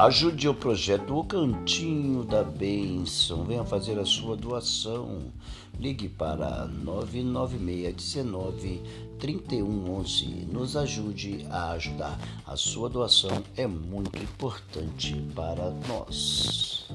Ajude o projeto O Cantinho da Bênção. Venha fazer a sua doação. Ligue para 99619 3111. Nos ajude a ajudar. A sua doação é muito importante para nós.